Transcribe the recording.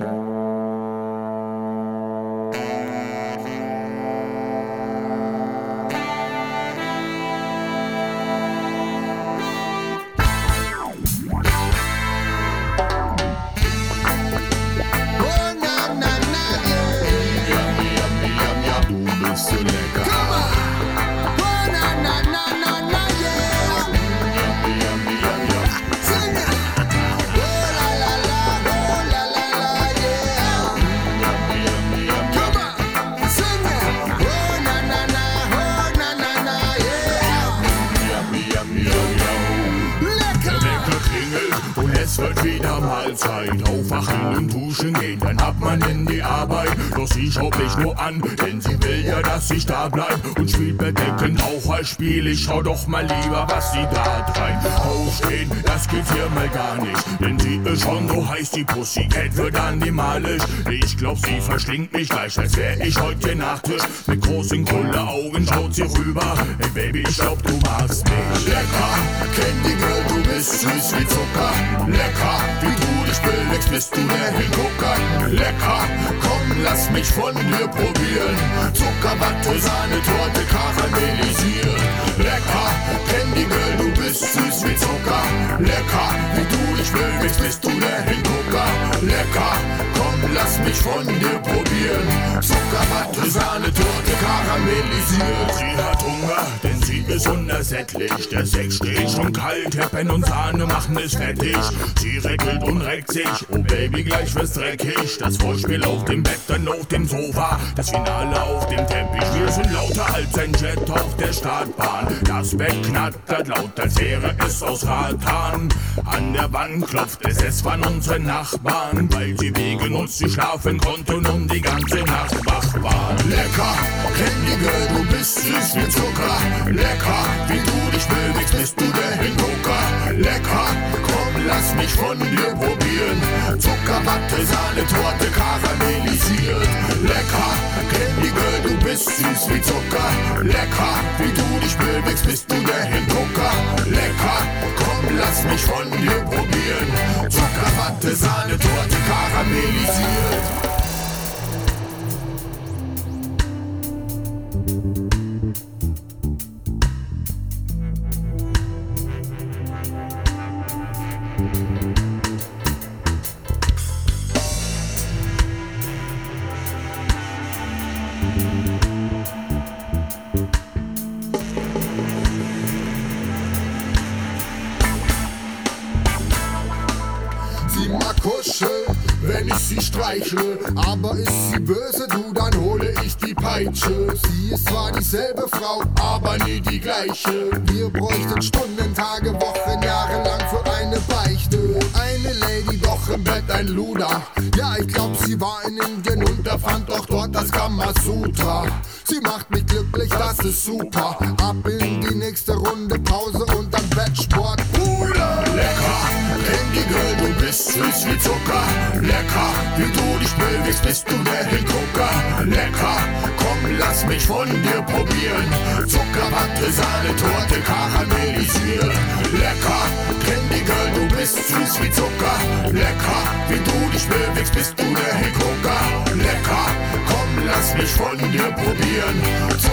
Oh, es wird wieder Mahlzeit. Aufwachen und duschen gehen, dann ab man in die Arbeit. Doch sie schaut mich nur an, denn sie will ja, dass ich da bleib. Und spielt bedeckend auch als Spiel. Ich schau doch mal lieber, was sie da treibt. Aufstehen, geht hier mal gar nicht. Denn sie ist schon so heiß, die Pussycat wird animalisch. Ich glaub, sie verschlingt mich gleich, als wär ich heute Nachtisch. Mit großen Augen schaut sie rüber. Ey Baby, ich glaub, du magst mich. Lecker, Candy Girl, du bist süß wie Zucker. Lecker, wie du dich bewegst, bist du der Hingucker. Lecker, komm, lass mich von dir probieren. Zuckerwatte, Sahne, Torte, Lecker, wie du dich bewegst, bist du der Hingucker. Lecker, komm, lass mich von dir probieren. Zuckerwatte, Sahne, Torte, karamellisiert. Sie hat Hunger, denn sie ist unersättlich. Der Sex steht schon kalt, Heppen und Sahne machen es fertig. Sie reckelt und reckt sich, oh Baby, gleich wird's dreckig. Das Vorspiel auf dem Bett, dann auf dem Sofa, das Finale auf dem Teppich. Wir sind lauter als ein Jet auf der Startbahn. Das Bett knattert laut, als wäre es aus Ratan. An der Wand klopft es, es waren unsere Nachbarn, weil sie wegen uns nicht schlafen konnten und die ganze Nacht wach waren. Lecker, Girl, du bist süß wie Lecker, komm, lass mich von dir probieren. Zuckerwatte, Sahne, Torte, karamellisiert. Lecker, Candy Girl, du bist süß wie Zucker. Lecker, wie du dich bewegst, bist du der Hingucker. Lecker, komm, lass mich von dir probieren. Zuckerwatte, Sahne, Torte, kuscheln, wenn ich sie streichle. Aber ist sie böse, du, dann hole ich die Peitsche. Sie ist zwar dieselbe Frau, aber nie die gleiche. Wir bräuchten Stunden, Tage, Wochen, Jahre lang für eine Beichte. Eine Lady, doch im Bett ein Luder. Ja, ich glaub, sie war in Indien und er fand auch dort das Kamasutra. Sie macht mich glücklich, das ist super. Ab in die nächste Runde Pause und dann Bettsport. Bist du der Hingucker. Lecker, komm, lass mich von dir probieren. Zuckerwatte, Sahne, Torte, karamellisiert. Lecker, Candy Girl, du bist süß wie Zucker. Lecker, wie du dich bewegst, bist du der Hingucker. Lecker, komm, lass mich von dir probieren.